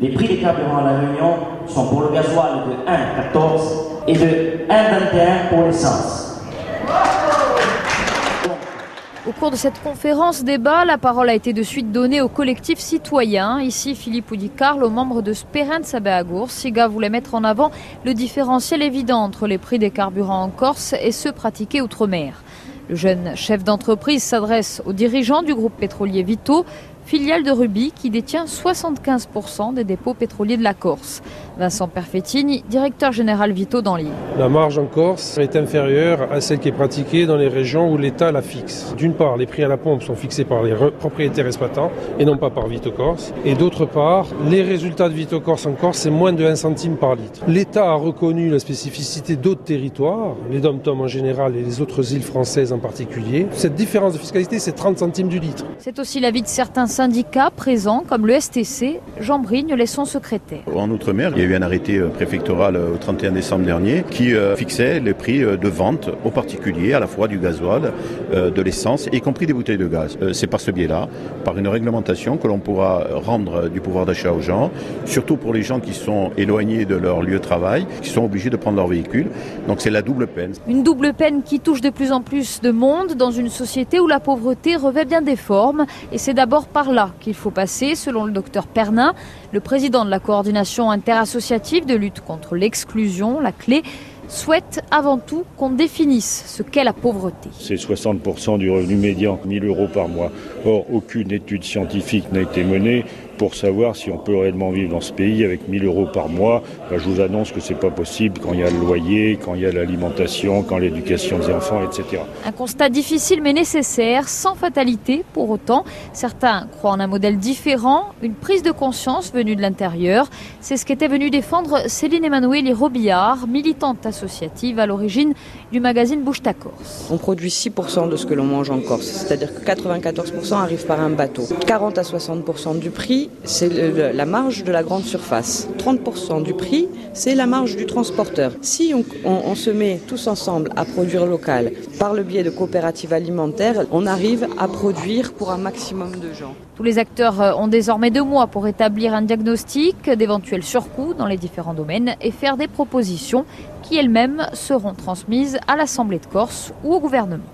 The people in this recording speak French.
Les prix des carburants à La Réunion sont pour le gasoil de 1,14 et de 1,21 pour l'essence. Au cours de cette conférence débat, la parole a été de suite donnée au collectif citoyen. Ici, Philippe Oudicarle, aux membres de Spérène Sabéagour. Siga voulait mettre en avant le différentiel évident entre les prix des carburants en Corse et ceux pratiqués outre-mer. Le jeune chef d'entreprise s'adresse aux dirigeants du groupe pétrolier Vito filiale de Ruby qui détient 75% des dépôts pétroliers de la Corse. Vincent Perfettini, directeur général Vito dans l'île. La marge en Corse est inférieure à celle qui est pratiquée dans les régions où l'État la fixe. D'une part, les prix à la pompe sont fixés par les propriétaires exploitants et non pas par Vito Corse. Et d'autre part, les résultats de Vito Corse en Corse, c'est moins de 1 centime par litre. L'État a reconnu la spécificité d'autres territoires, les dom en général et les autres îles françaises en particulier. Cette différence de fiscalité, c'est 30 centimes du litre. C'est aussi l'avis de certains syndicats présents comme le STC. Jean Brigne les son secrétaire. En Outre-mer, il y a eu un arrêté euh, préfectoral euh, au 31 décembre dernier qui euh, fixait les prix de vente aux particuliers à la fois du gasoil, de l'essence, y compris des bouteilles de gaz. C'est par ce biais-là, par une réglementation que l'on pourra rendre du pouvoir d'achat aux gens, surtout pour les gens qui sont éloignés de leur lieu de travail, qui sont obligés de prendre leur véhicule. Donc c'est la double peine. Une double peine qui touche de plus en plus de monde dans une société où la pauvreté revêt bien des formes. Et c'est d'abord par là qu'il faut passer, selon le docteur Pernin, le président de la coordination interassociative de lutte contre l'exclusion, la clé souhaite avant tout qu'on définisse ce qu'est la pauvreté. C'est 60% du revenu médian, 1000 euros par mois. Or, aucune étude scientifique n'a été menée pour savoir si on peut réellement vivre dans ce pays avec 1000 euros par mois. Ben, je vous annonce que c'est pas possible quand il y a le loyer, quand il y a l'alimentation, quand l'éducation des enfants, etc. Un constat difficile mais nécessaire, sans fatalité pour autant. Certains croient en un modèle différent, une prise de conscience venue de l'intérieur. C'est ce qu'était venue défendre Céline Emmanuel Robillard, militante associative à l'origine du magazine Bouche ta Corse. On produit 6% de ce que l'on mange en Corse, c'est-à-dire que 94% arrive par un bateau. 40 à 60% du prix c'est la marge de la grande surface. 30% du prix, c'est la marge du transporteur. Si on, se met tous ensemble à produire local par le biais de coopératives alimentaires, on arrive à produire pour un maximum de gens. Tous les acteurs euh, ont désormais deux mois pour établir un diagnostic d'éventuels surcoûts dans les différents domaines et faire des propositions qui elles-mêmes seront transmises à l'Assemblée de Corse ou au gouvernement.